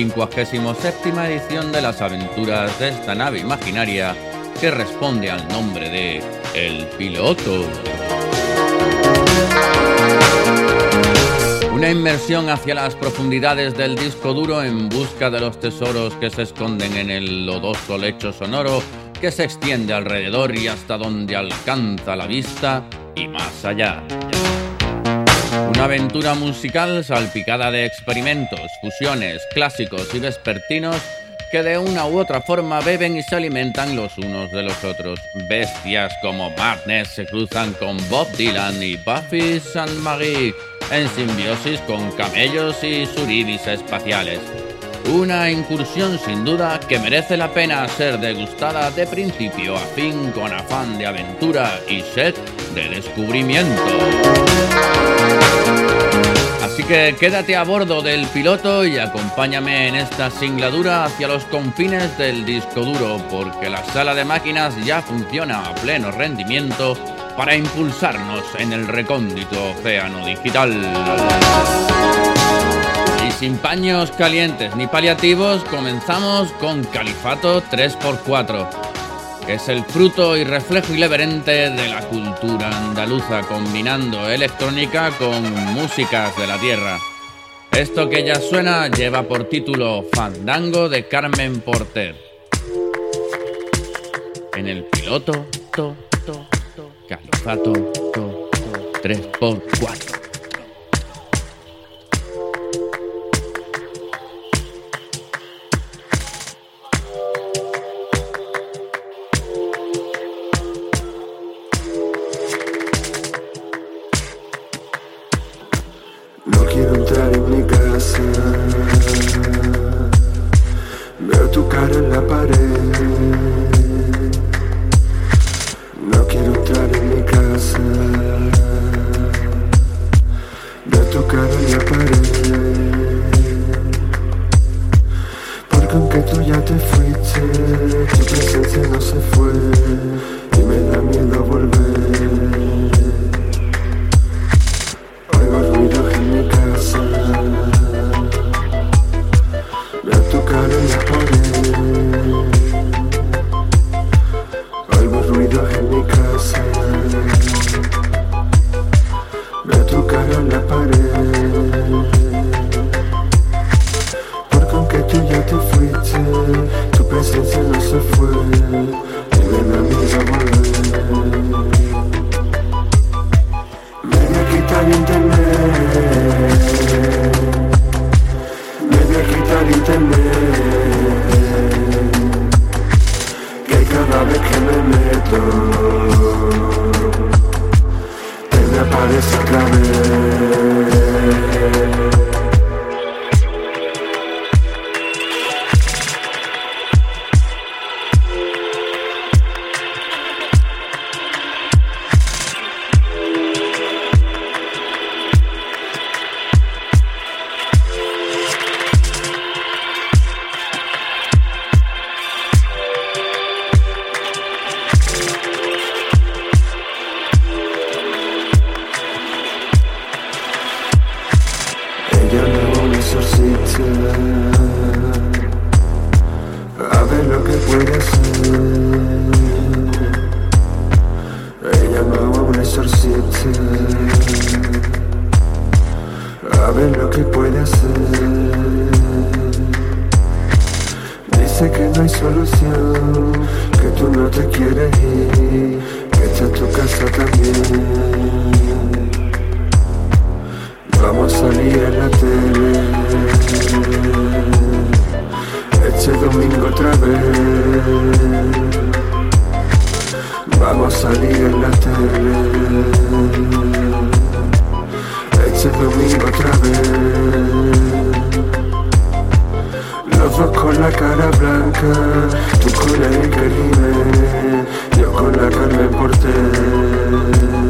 57 edición de las aventuras de esta nave imaginaria que responde al nombre de El Piloto. Una inmersión hacia las profundidades del disco duro en busca de los tesoros que se esconden en el lodoso lecho sonoro que se extiende alrededor y hasta donde alcanza la vista y más allá. Una aventura musical salpicada de experimentos, fusiones, clásicos y vespertinos que de una u otra forma beben y se alimentan los unos de los otros. Bestias como Madness se cruzan con Bob Dylan y Buffy St. Marie en simbiosis con camellos y suribis espaciales. Una incursión sin duda que merece la pena ser degustada de principio a fin con afán de aventura y sed de descubrimiento. Así que quédate a bordo del piloto y acompáñame en esta singladura hacia los confines del disco duro, porque la sala de máquinas ya funciona a pleno rendimiento para impulsarnos en el recóndito océano digital. Sin paños calientes ni paliativos, comenzamos con Califato 3x4 es el fruto y reflejo irreverente de la cultura andaluza, combinando electrónica con músicas de la tierra. Esto que ya suena lleva por título Fandango de Carmen Porter. En el piloto, to, to, to, califato, a ver lo que puede ser. Ella me a un exorcista, a ver lo que puede hacer. Dice que no hay solución, que tú no te quieres ir, que está tu casa también. Vamos a salir a la tele. Este domingo otra vez. Vamos a salir a la tele. Este domingo otra vez. Los dos con la cara blanca, tú con el caribe, yo con la carne por portera.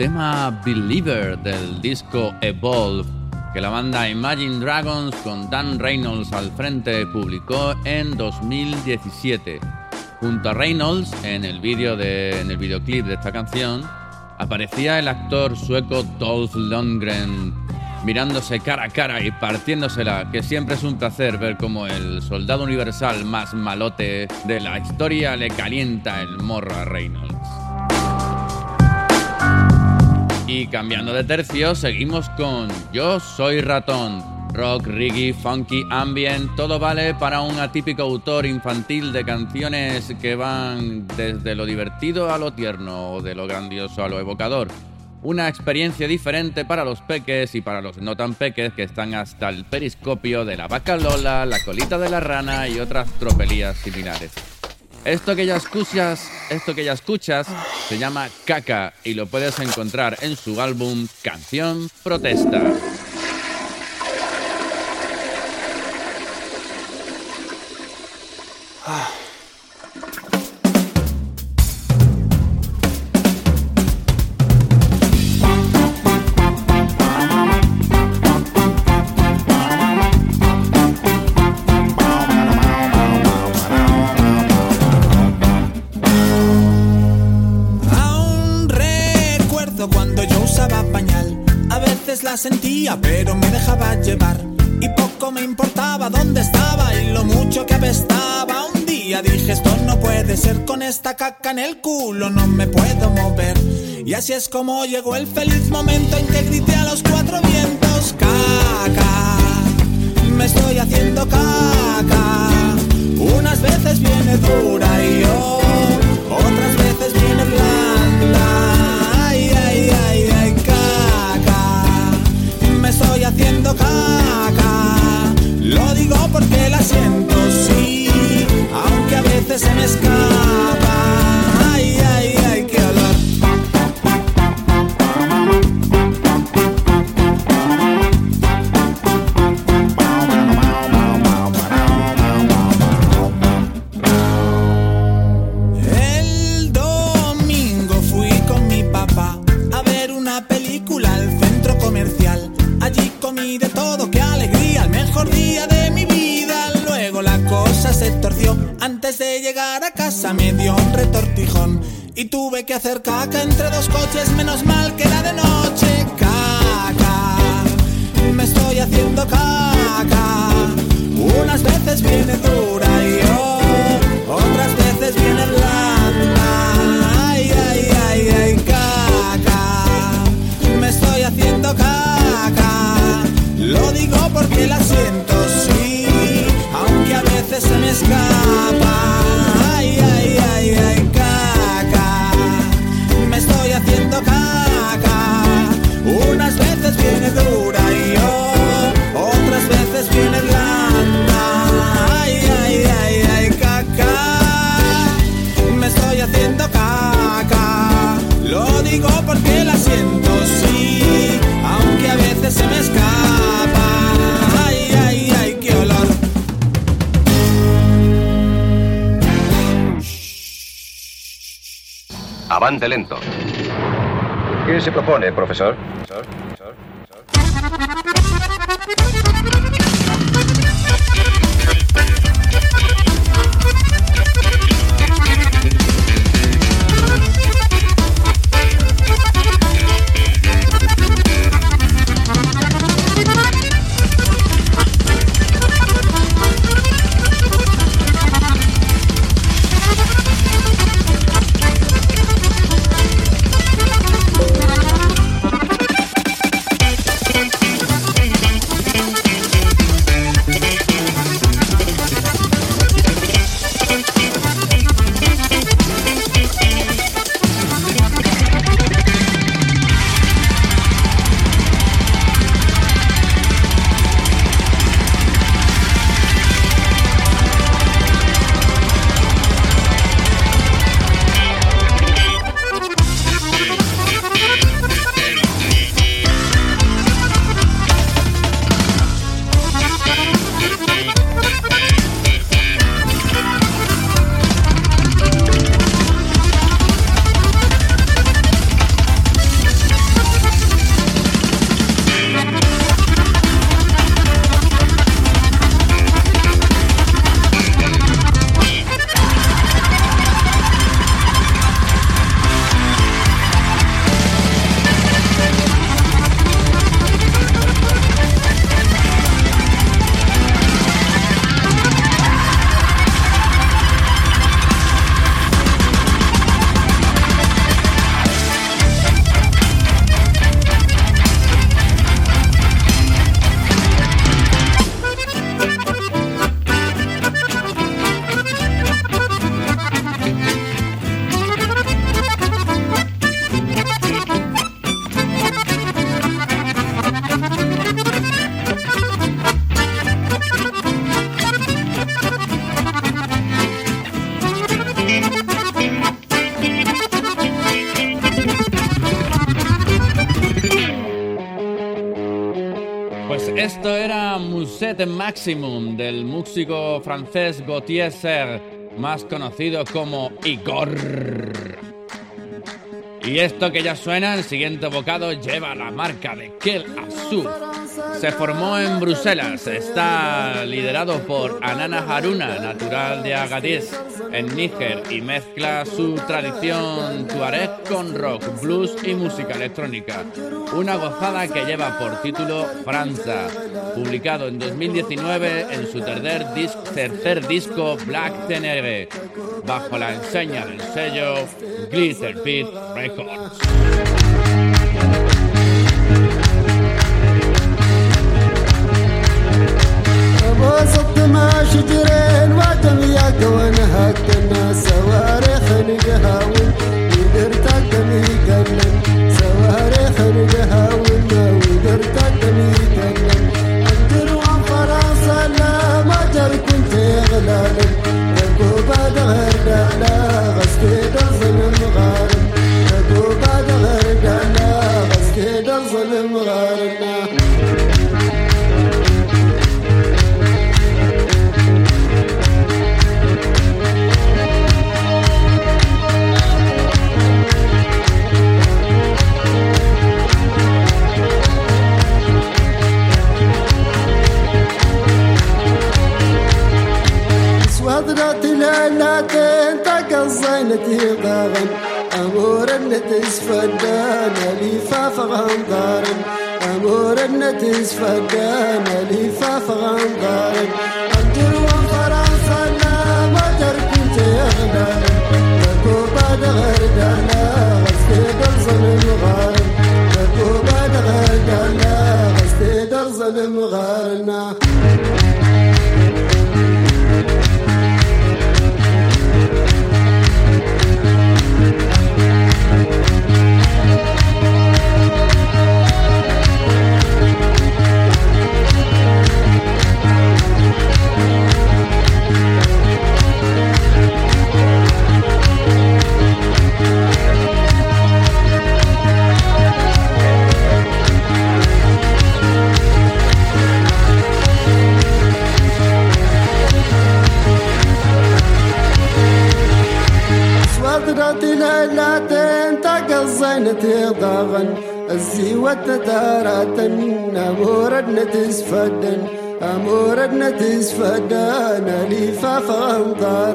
tema Believer del disco Evolve, que la banda Imagine Dragons con Dan Reynolds al frente publicó en 2017. Junto a Reynolds, en el, video de, en el videoclip de esta canción, aparecía el actor sueco Dolph Lundgren mirándose cara a cara y partiéndosela, que siempre es un placer ver cómo el soldado universal más malote de la historia le calienta el morro a Reynolds. Y cambiando de tercio, seguimos con Yo Soy Ratón. Rock, reggae, funky, ambient, todo vale para un atípico autor infantil de canciones que van desde lo divertido a lo tierno o de lo grandioso a lo evocador. Una experiencia diferente para los peques y para los no tan peques que están hasta el periscopio de la vaca Lola, la colita de la rana y otras tropelías similares. Esto que ya escuchas, esto que ya escuchas se llama Caca y lo puedes encontrar en su álbum Canción Protesta. Sentía, pero me dejaba llevar. Y poco me importaba dónde estaba y lo mucho que apestaba. Un día dije, esto no puede ser, con esta caca en el culo no me puedo mover. Y así es como llegó el feliz momento en que grité a los cuatro vientos, caca, me estoy haciendo caca. Unas veces viene dura y yo, porque la siento, sí, aunque a veces se me escapa. Entre dos coches, menos Lento. ¿Qué se propone, profesor? Set Maximum del músico francés Gauthier Serre, más conocido como Igor. Y esto que ya suena, el siguiente bocado lleva la marca de Kel Azul. Se formó en Bruselas, está liderado por Anana Haruna, natural de Agadez, en Níger, y mezcla su tradición tuareg con rock, blues y música electrónica. Una gozada que lleva por título Franza, publicado en 2019 en su tercer, disco Black Tenere, bajo la enseña del sello Glitter Records. وسط ما شجرين وادم ياك ونهاك الناس سواري خنقها ودر تقدم صواريخ سواري خنقها ودر تقدم يقلن الدروع فرنسا لا مجر كنت غلالن ناتين تقزينتي ضاغن أمور أن تسفدان لفاف غنضارن أمور أن تسفدان لفاف غنضارن is fadana li fa fanta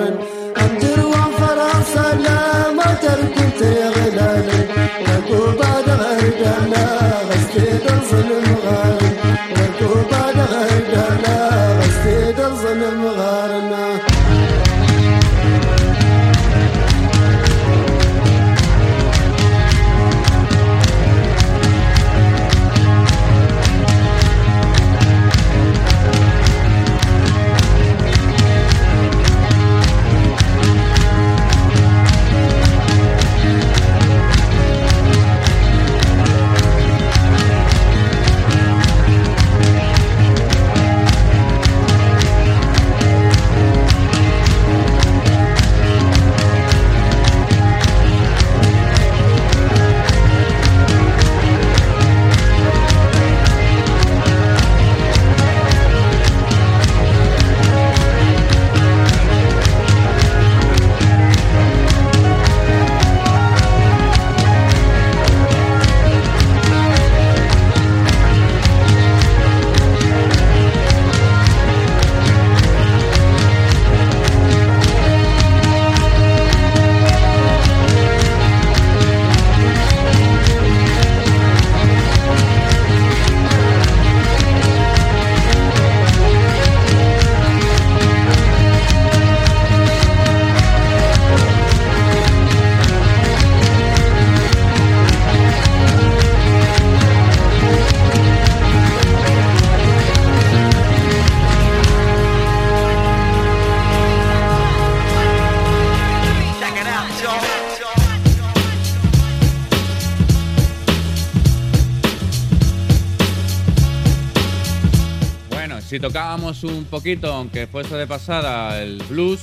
tocábamos un poquito, aunque fuese de pasada, el blues,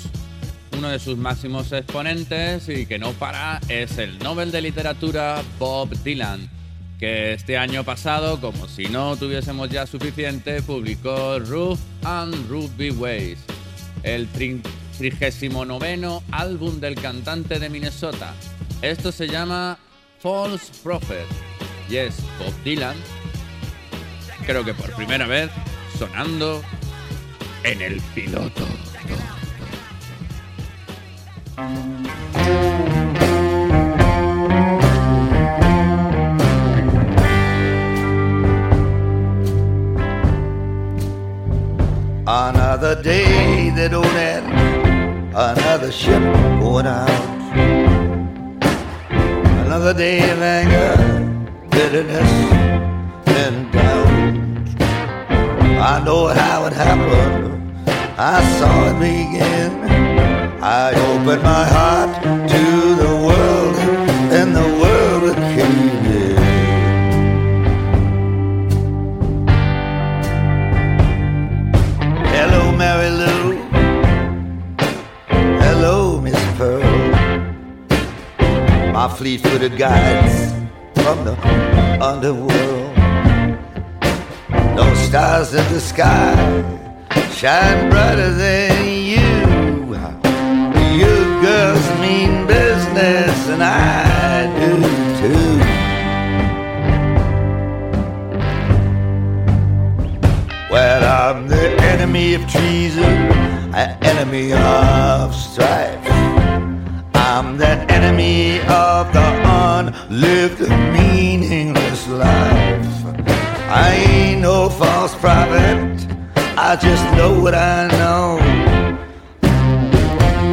uno de sus máximos exponentes y que no para es el Nobel de Literatura Bob Dylan, que este año pasado, como si no tuviésemos ya suficiente, publicó Roof and Ruby Ways, el 39 álbum del cantante de Minnesota. Esto se llama False Prophet y es Bob Dylan, creo que por primera vez sonando en el piloto. Another day that don't end, another ship going out. Another day of anger, bitterness, and doubt. I know how it happened, I saw it begin. I opened my heart to the world, and the world came in. Hello, Mary Lou. Hello, Miss Pearl. My fleet-footed guides from the underworld. No stars in the sky shine brighter than you. You girls mean business, and I do too. Well, I'm the enemy of treason, an enemy of strife. I'm the enemy of the unlived, meaningless life. I ain't no false prophet, I just know what I know.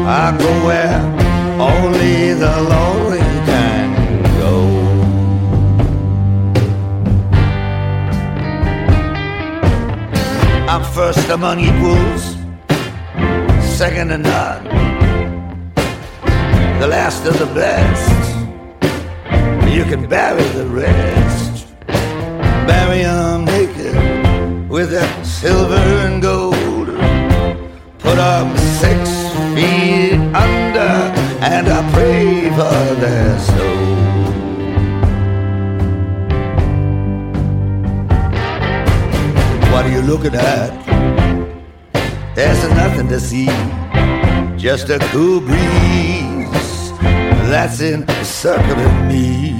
I go where only the lonely can go. I'm first among equals, second to none, the last of the best. You can bury the rest, bury 'em naked with that silver and gold. Put 'em six feet under, and I pray for their soul. What are you looking at? There's nothing to see, just a cool breeze that's encircling me.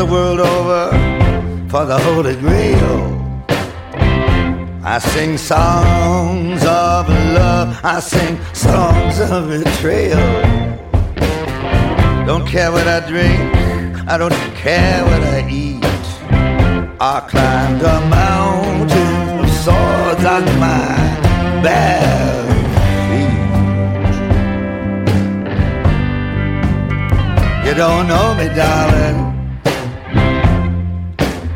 The world over for the Holy Grail. I sing songs of love, I sing songs of betrayal. Don't care what I drink, I don't care what I eat. I climbed a mountain of swords on my bare feet. You don't know me, darling.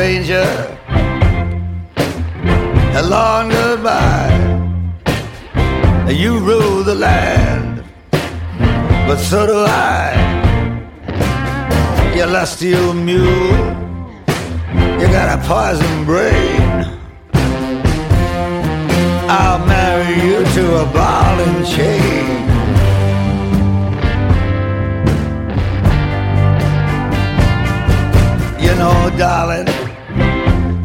stranger. A long goodbye. You rule the land, but so do I. You lusty old mule, you got a poison brain. I'll marry you to a ball and chain. You know, darling,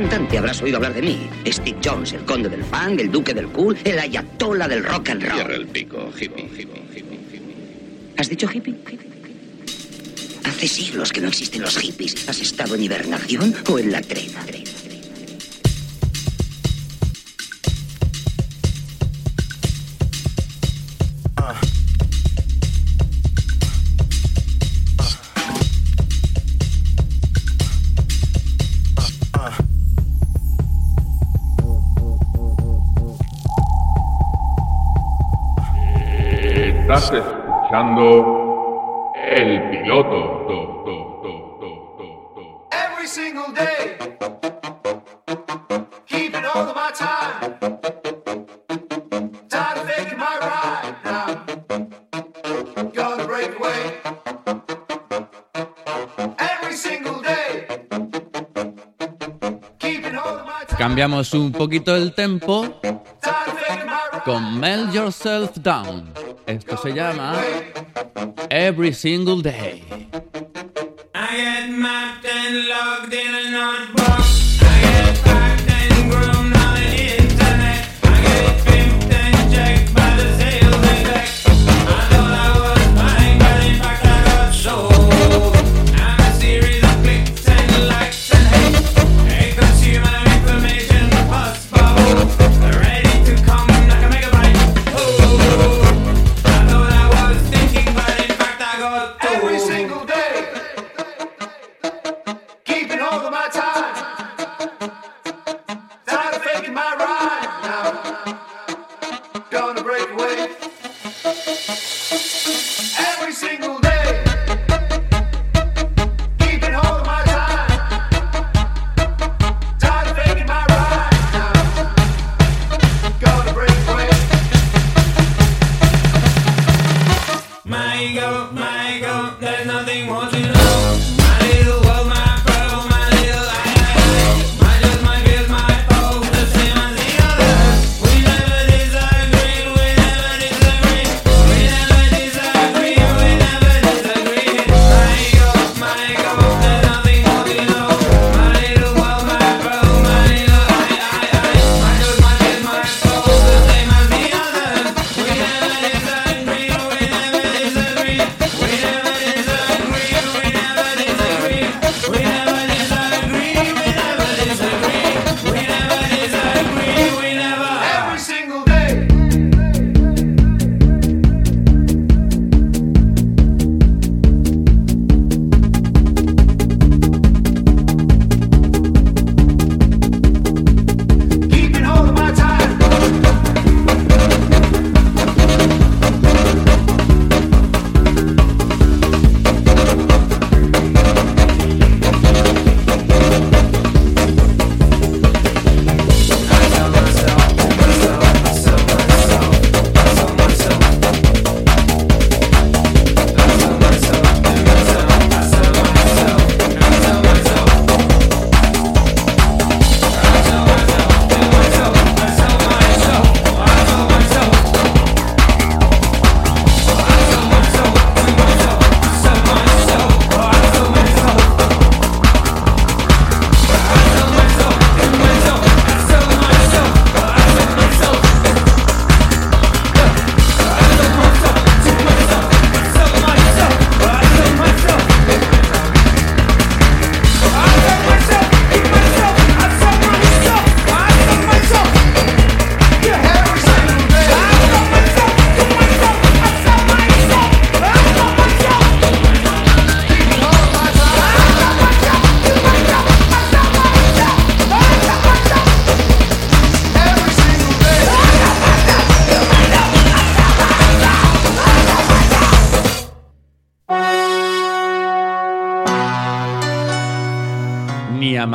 cantante, habrás oído hablar de mí. Steve Jones, el conde del funk, el duque del cool, el ayatola del rock and roll. Cierra el pico, hippie, hippie, hippie, hippie. ¿Has dicho hippie? Hace siglos que no existen los hippies. ¿Has estado en hibernación o en la trena? Every single day, keeping all of my time. Tired of faking my ride now. Gonna break away. Every single day, keeping all of my time. Cambiamos un poquito el tempo con Melt Yourself Down. Esto se llama Every Single Day.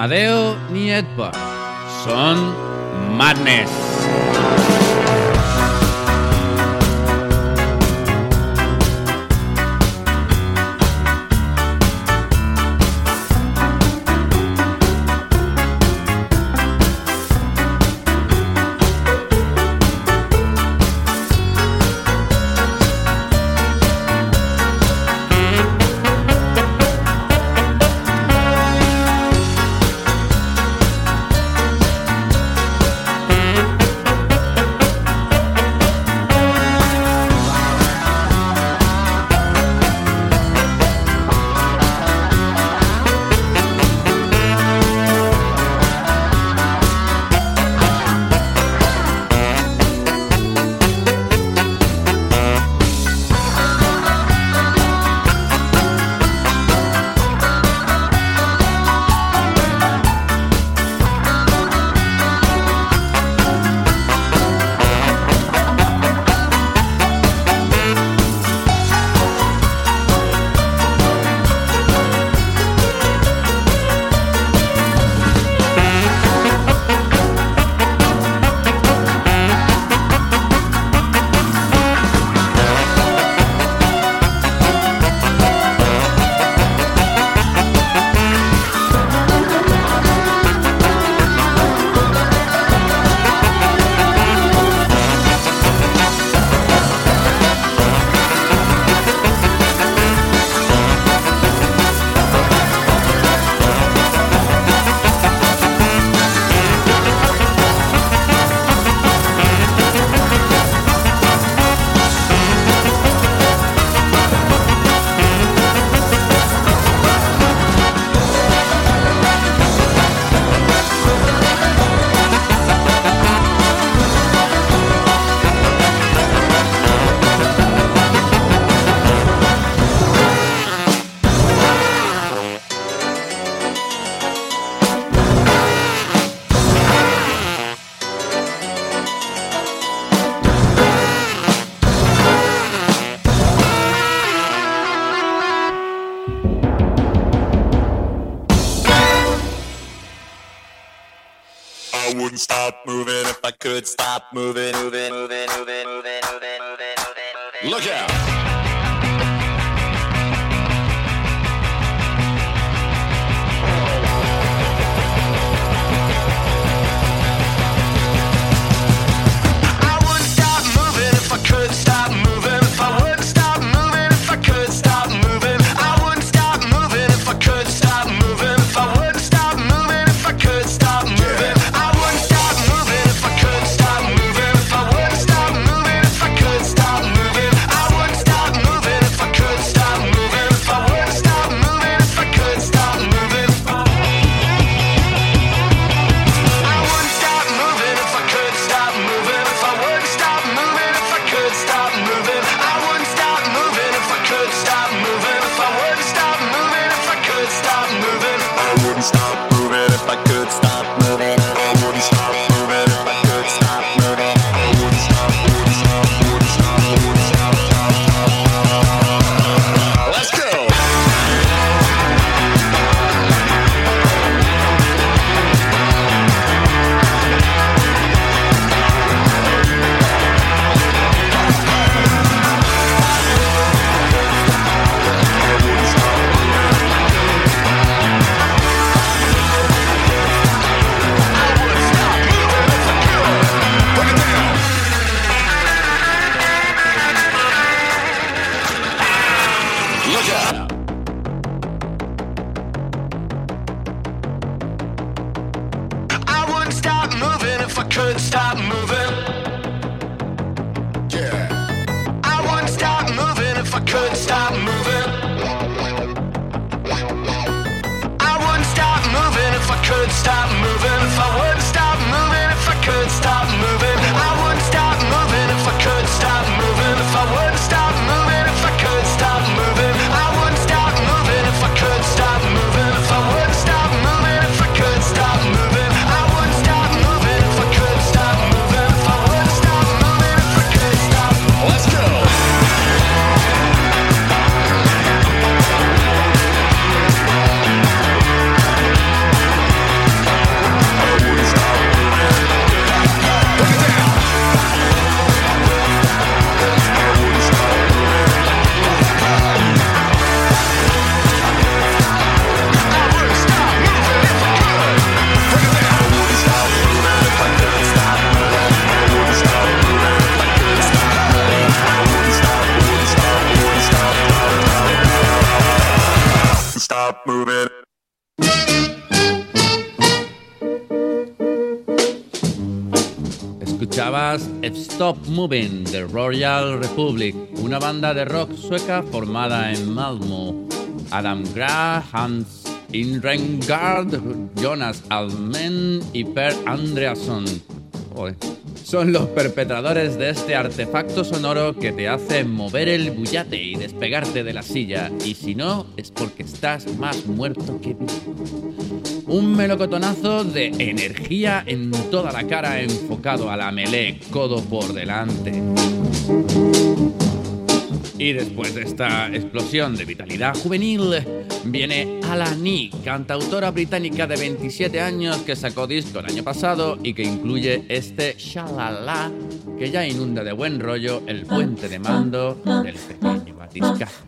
Amadeo ni Edward. Son Madness. Stop Moving de Royal Republic, una banda de rock sueca formada en Malmö. Adam Grah, Hans Inrengard, Jonas Almen y Per Andreasson. Son los perpetradores de este artefacto sonoro que te hace mover el bullate y despegarte de la silla. Y si no, es porque estás más muerto que vivo. Un melocotonazo de energía en toda la cara enfocado a la melee, codo por delante. Y después de esta explosión de vitalidad juvenil, viene Alani, cantautora británica de 27 años que sacó disco el año pasado y que incluye este Shalala, que ya inunda de buen rollo el puente de mando del pequeño batiscafo.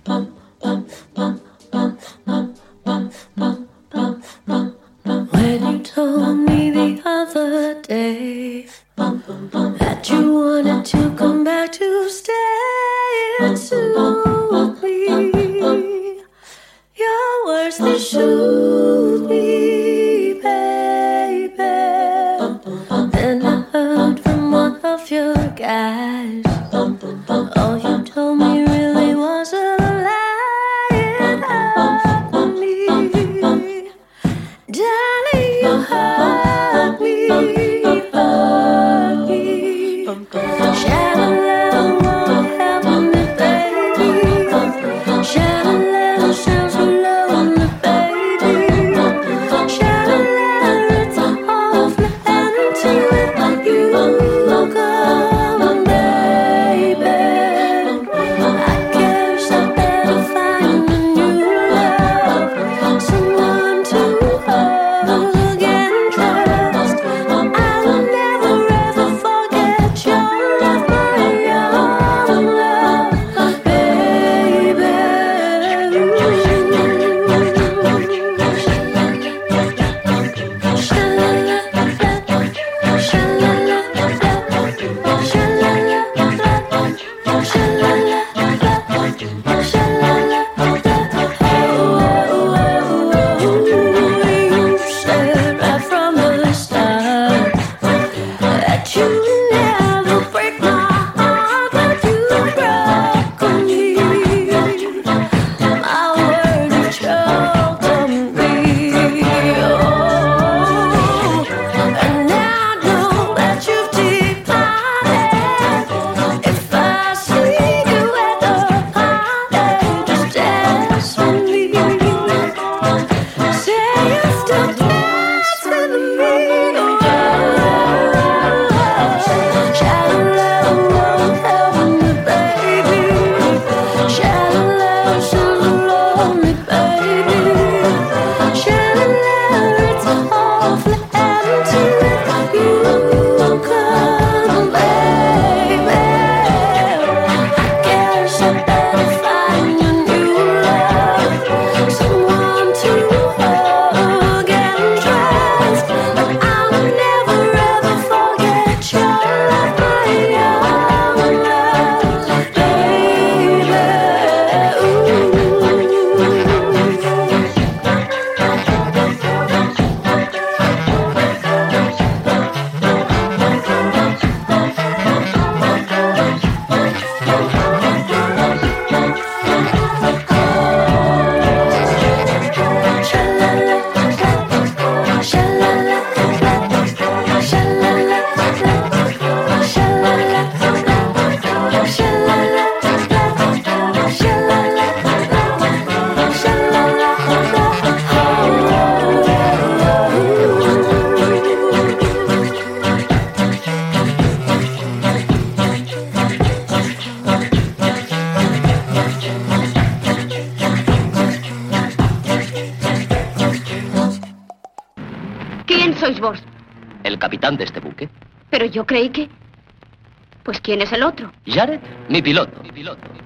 ¿Quién es el otro? Jared, mi piloto.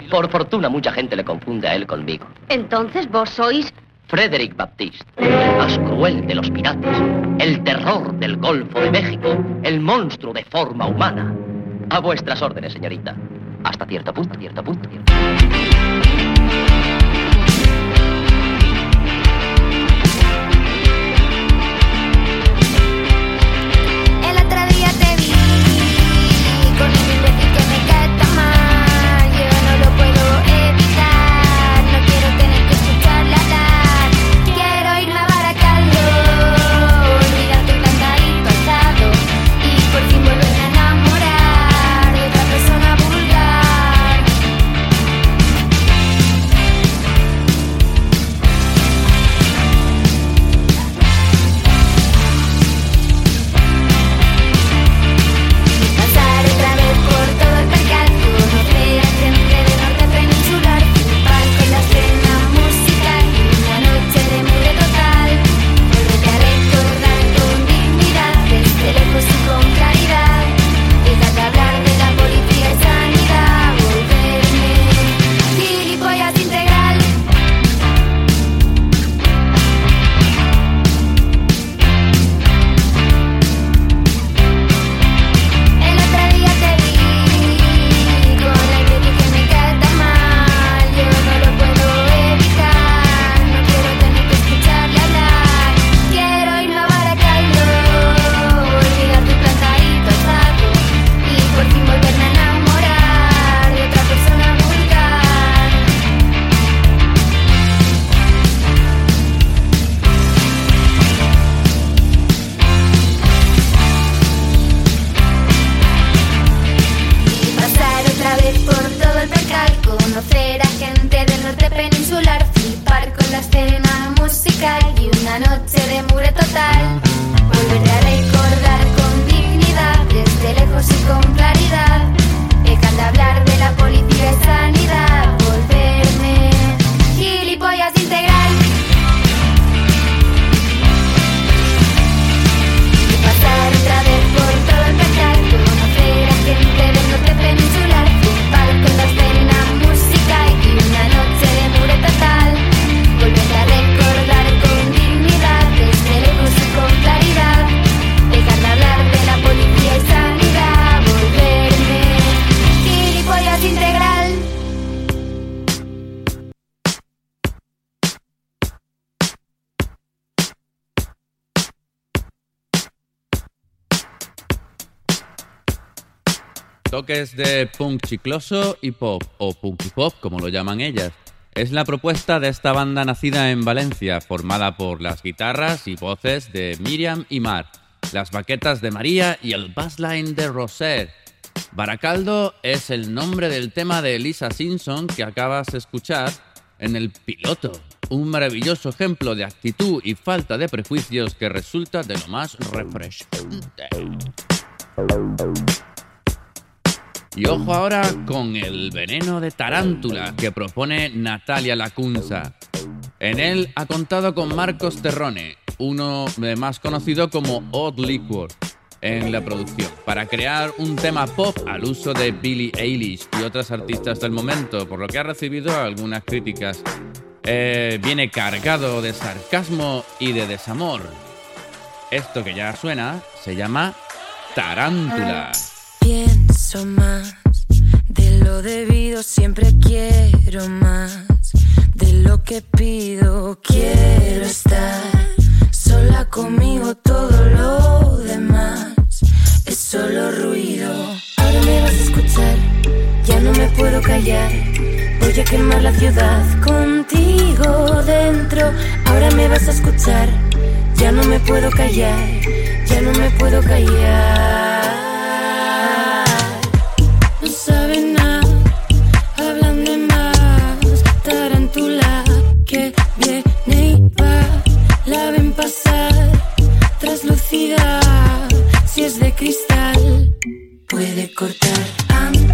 Por fortuna mucha gente le confunde a él conmigo. Entonces vos sois... Frederick Baptiste, el más cruel de los piratas, el terror del Golfo de México, el monstruo de forma humana. A vuestras órdenes, señorita. Hasta cierto punto, cierto punto, cierto punto. Toques de punk chicloso y pop, o punk y pop, como lo llaman ellas. Es la propuesta de esta banda nacida en Valencia, formada por las guitarras y voces de Miriam y Mar, las baquetas de María y el bassline de Roser. Baracaldo es el nombre del tema de Elisa Simpson que acabas de escuchar en el piloto. Un maravilloso ejemplo de actitud y falta de prejuicios que resulta de lo más refrescante. Y ojo ahora con el veneno de tarántula que propone Natalia Lacunza. En él ha contado con Marcos Terrone, uno más conocido como Odd Liquor, en la producción, para crear un tema pop al uso de Billie Eilish y otras artistas del momento, por lo que ha recibido algunas críticas. Eh, viene cargado de sarcasmo y de desamor. Esto que ya suena se llama Tarántula. Más de lo debido, siempre quiero más de lo que pido. Quiero estar sola conmigo, todo lo demás es solo ruido. Ahora me vas a escuchar, ya no me puedo callar. Voy a quemar la ciudad contigo dentro. Ahora me vas a escuchar, ya no me puedo callar, ya no me puedo callar. Si es de cristal, puede cortar antes.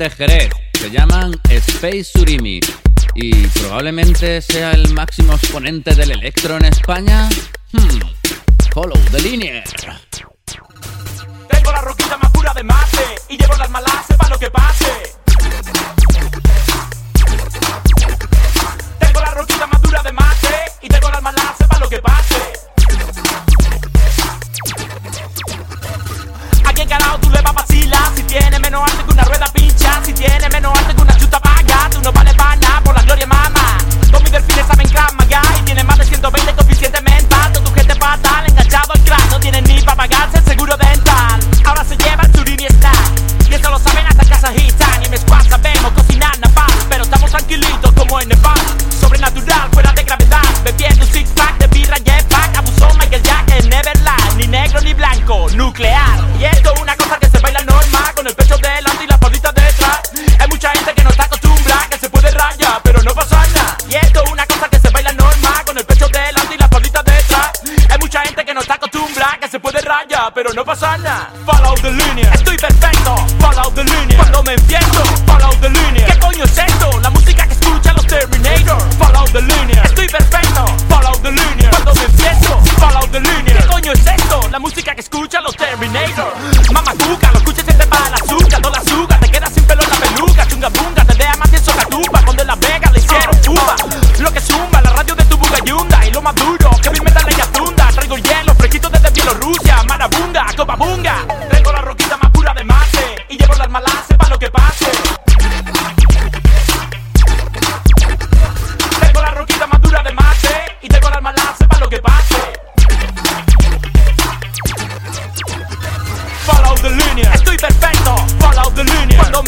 De Jerez, se llaman Space Surimi y probablemente sea el máximo exponente del electro en España. Hmm. Follow the linear. Tengo la roquita más pura de mate y llevo las malas, sepa lo que pase. Tengo la roquita más dura de mate y tengo las malas, sepa lo que pase. ¿A quién carajo tú le vas a vacilar? Si tiene menos arte que una rueda si tiene menos arte que una chuta vaga, tú no vales para nada por la gloria mamá. Dos mis delfines saben Krav Maga y tienen más de 120 coeficiente mental. Toda tu gente fatal, enganchado al crack, no tienen ni para pagarse el seguro dental. Ahora se lleva el surimi snack y eso lo saben hasta casa gitana. Y mi squad sabemos cocinar napal, pero estamos tranquilitos como en Nepal. Sobrenatural, fuera de gravedad, bebiendo un six pack de birra jetpack. Abusó Michael Jack en Neverland, ni negro ni blanco, nuclear. Y pero no pasa nada. Follow the linear, estoy perfecto. Follow the linear, cuando me empiezo. Follow the linear, ¿qué coño es esto? La música que escuchan los Terminator. Follow the linear, estoy perfecto. Follow the linear, cuando me empiezo. Follow the linear, ¿qué coño es esto? La música que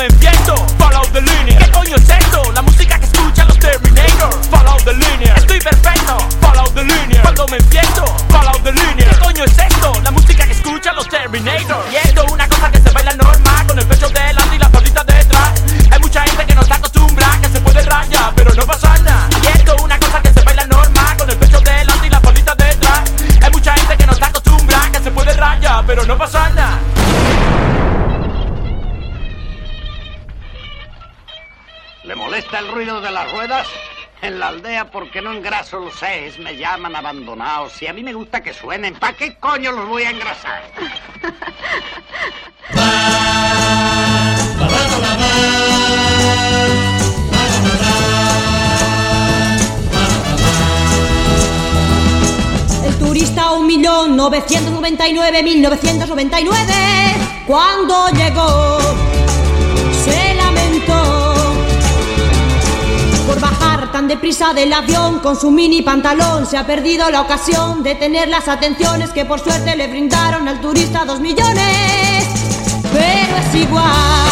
me empiezo. Follow the linear, ¿qué coño es esto? La música que escuchan los Terminator. Follow the linear, porque no engraso los seis, me llaman abandonados. Y a mí me gusta que suenen. ¿Para qué coño los voy a engrasar? El turista 1.999.999 cuando llegó tan deprisa del avión con su mini pantalón. Se ha perdido la ocasión de tener las atenciones que por suerte le brindaron al turista dos millones. Pero es igual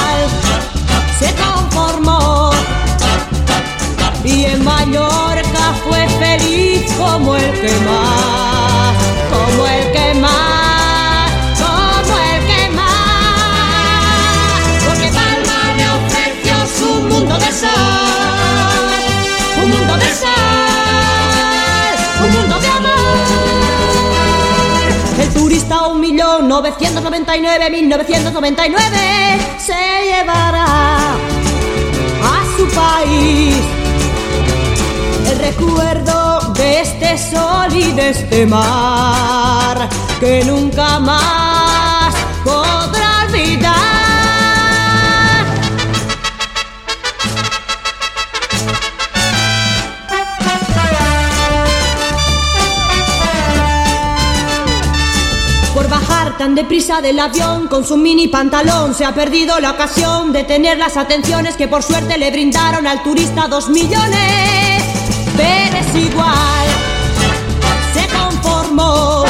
se conformó y en Mallorca fue feliz como el que más, como el que más, como el que 1999, 1999 se llevará a su país el recuerdo de este sol y de este mar que nunca más podrá olvidar. Tan deprisa del avión con su mini pantalón se ha perdido la ocasión de tener las atenciones que por suerte le brindaron al turista dos millones. Pero es igual, se conformó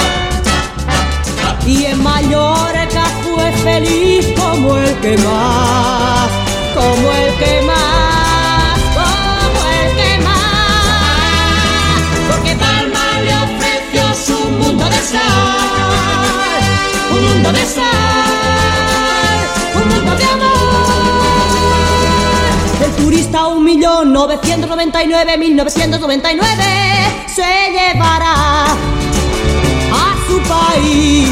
y en Mallorca fue feliz como el que más, como el que más, como el que más. Porque Palma le ofreció su mundo de sal, mundo de sal, un mundo de amor. El turista un millón novecientos noventa y nueve mil novecientos noventa y nueve se llevará a su país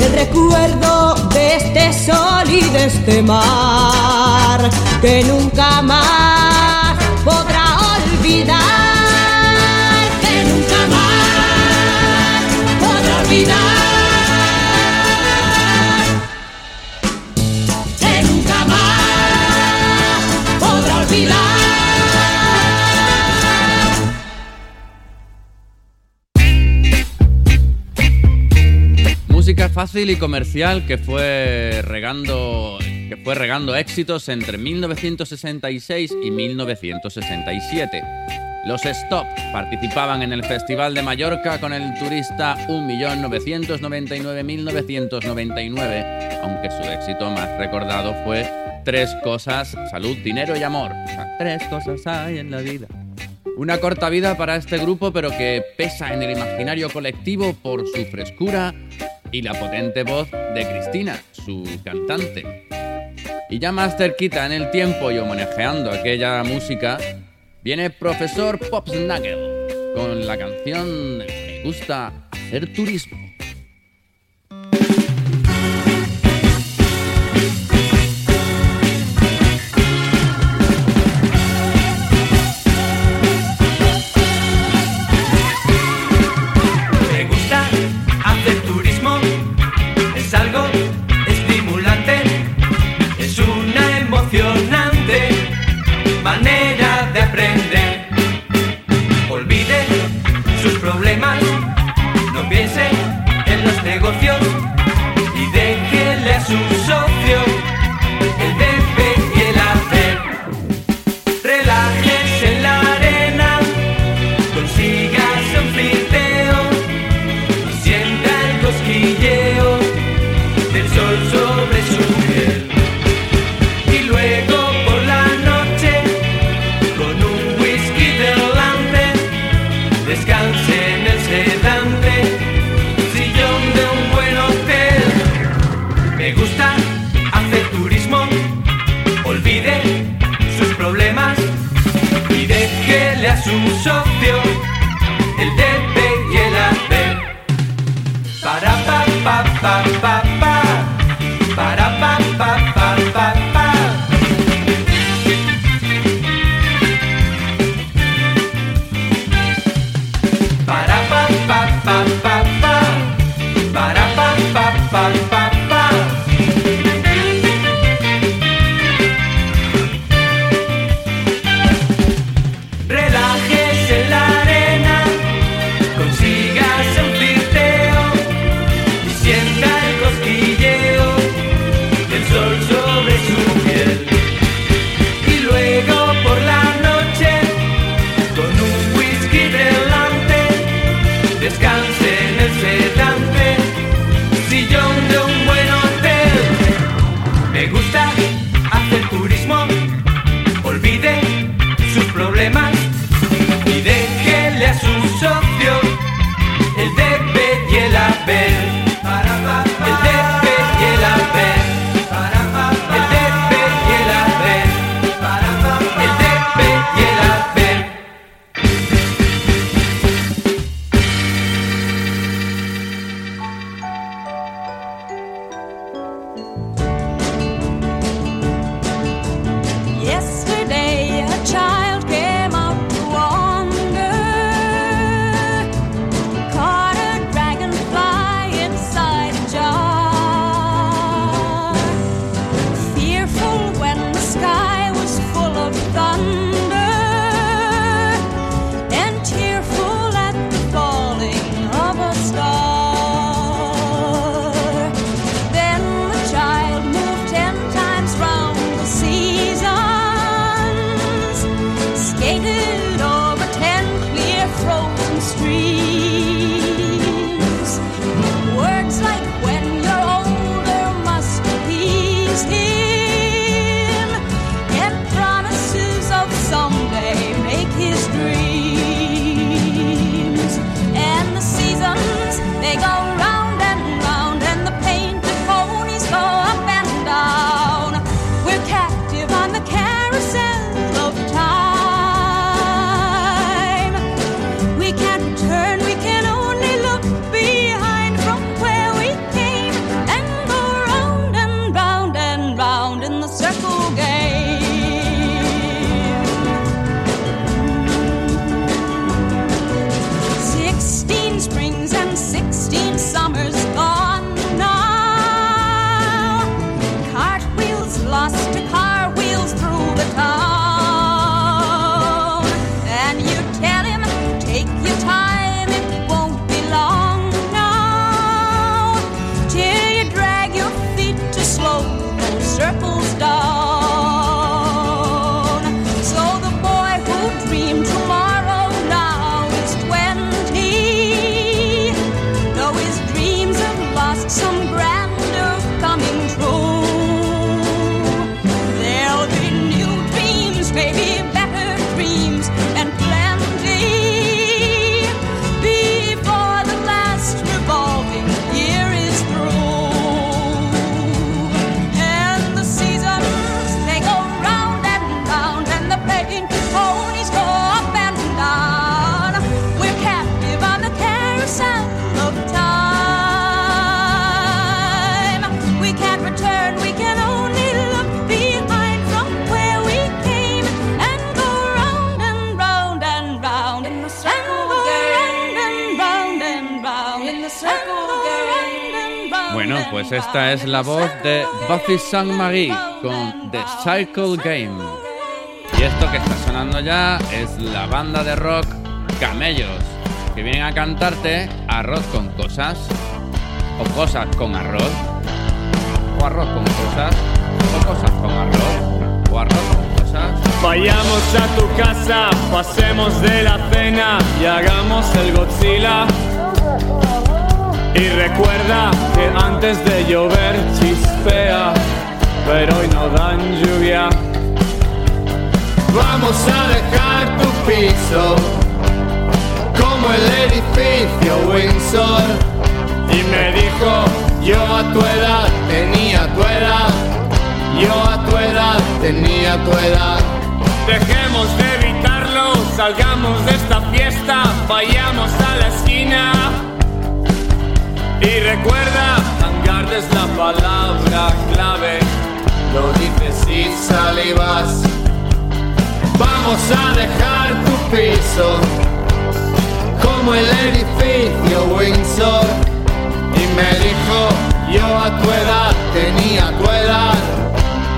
el recuerdo de este sol y de este mar que nunca más podrá olvidar, que nunca más podrá olvidar. Fácil y comercial que fue regando que fue regando éxitos entre 1966 y 1967. Los Stop participaban en el Festival de Mallorca con el turista 1.999.999, aunque su éxito más recordado fue Tres cosas, salud, dinero y amor. O sea, tres cosas hay en la vida. Una corta vida para este grupo, pero que pesa en el imaginario colectivo por su frescura y la potente voz de Cristina, su cantante. Y ya más cerquita en el tiempo y homenajeando aquella música, viene Profesor Popsnagel con la canción Me gusta hacer turismo. Pues esta es la voz de Buffy Sainte-Marie con The Cycle Game. Y esto que está sonando ya es la banda de rock Camellos, que vienen a cantarte arroz con cosas, o cosas con arroz, o arroz con cosas, o cosas con arroz, o arroz con cosas. Vayamos a tu casa, pasemos de la cena y hagamos el Godzilla. Y recuerda que antes de llover chispea, pero hoy no dan lluvia. Vamos a dejar tu piso como el edificio Windsor. Y me dijo, yo a tu edad tenía tu edad, yo a tu edad tenía tu edad. Dejemos de evitarlo, salgamos de esta fiesta, vayamos a la esquina. Y recuerda, hangar es la palabra clave, lo dices y salivas. Vamos a dejar tu piso como el edificio Windsor. Y me dijo, yo a tu edad tenía tu edad,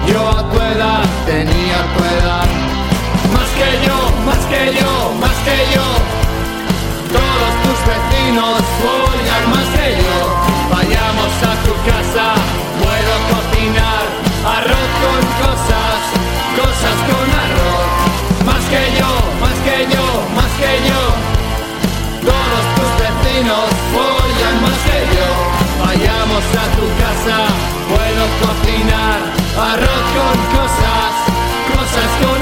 yo a tu edad tenía tu edad. Más que yo, más que yo, más que yo. Todos tus vecinos follan más que yo. Arroz con cosas, cosas con arroz. Más que yo, más que yo, más que yo. Todos tus vecinos follan más que yo. Vayamos a tu casa, puedo cocinar arroz con cosas, cosas con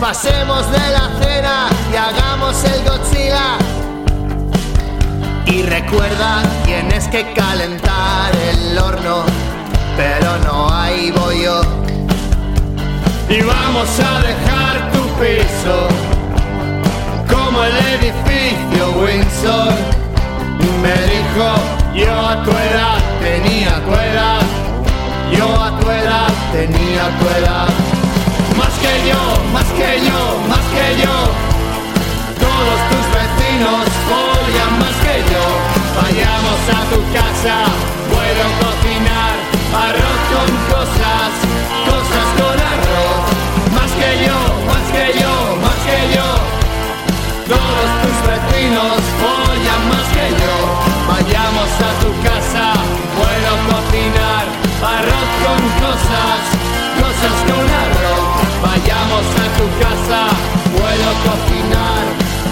pasemos de la cena y hagamos el Godzilla. Y recuerda, tienes que calentar el horno, pero no hay bollo. Y vamos a dejar tu piso como el edificio Windsor. Me dijo, yo a tu edad tenía tu edad, yo a tu edad tenía tu edad. Que yo, más que yo, más que yo. Todos tus vecinos follan más que yo. Vayamos a tu casa, puedo cocinar arroz con cosas, cosas con arroz. Más que yo, más que yo, más que yo. Todos tus vecinos follan más que yo. Vayamos a tu casa, puedo cocinar arroz con cosas, cosas con arroz. Vayamos a tu casa, puedo cocinar.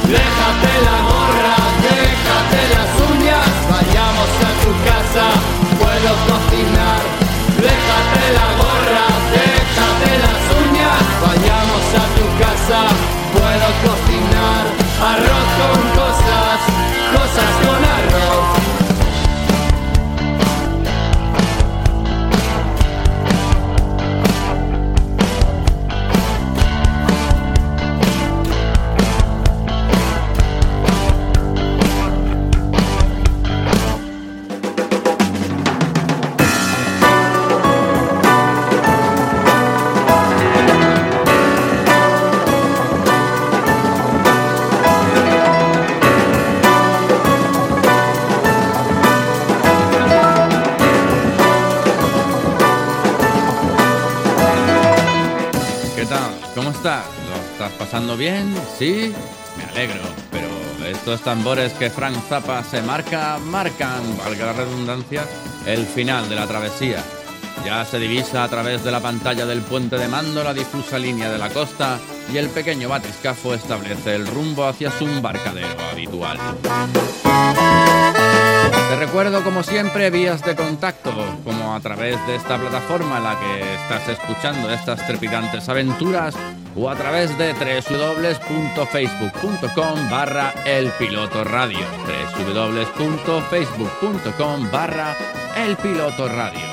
Déjate la gorra, déjate las uñas. Vayamos a tu casa, puedo cocinar. Déjate la gorra, déjate las uñas. Vayamos a tu casa, puedo cocinar. Arroz con pasando bien? ¿Sí? Me alegro, pero estos tambores que Frank Zappa se marca, marcan, valga la redundancia, el final de la travesía. Ya se divisa a través de la pantalla del puente de mando la difusa línea de la costa y el pequeño batiscafo establece el rumbo hacia su embarcadero habitual. Te recuerdo, como siempre, vías de contacto, como a través de esta plataforma en la que estás escuchando estas trepidantes aventuras, o a través de www.facebook.com barra el piloto radio, www.facebook.com barra el piloto radio,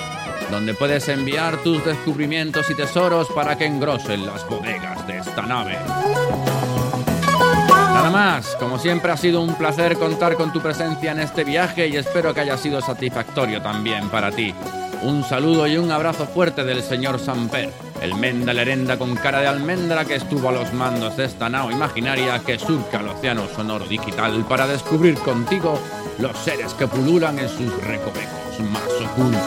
donde puedes enviar tus descubrimientos y tesoros para que engrosen las bodegas de esta nave. Nada más, como siempre ha sido un placer contar con tu presencia en este viaje y espero que haya sido satisfactorio también para ti. Un saludo y un abrazo fuerte del señor Samper, el menda lerenda con cara de almendra que estuvo a los mandos de esta nao imaginaria que surca el océano sonoro digital para descubrir contigo los seres que pululan en sus recovecos más ocultos.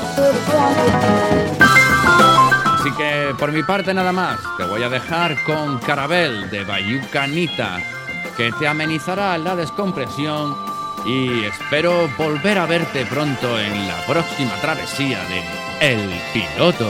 Así que por mi parte nada más, te voy a dejar con Carabel de Bayucanita, que te amenizará la descompresión y espero volver a verte pronto en la próxima travesía de El Piloto.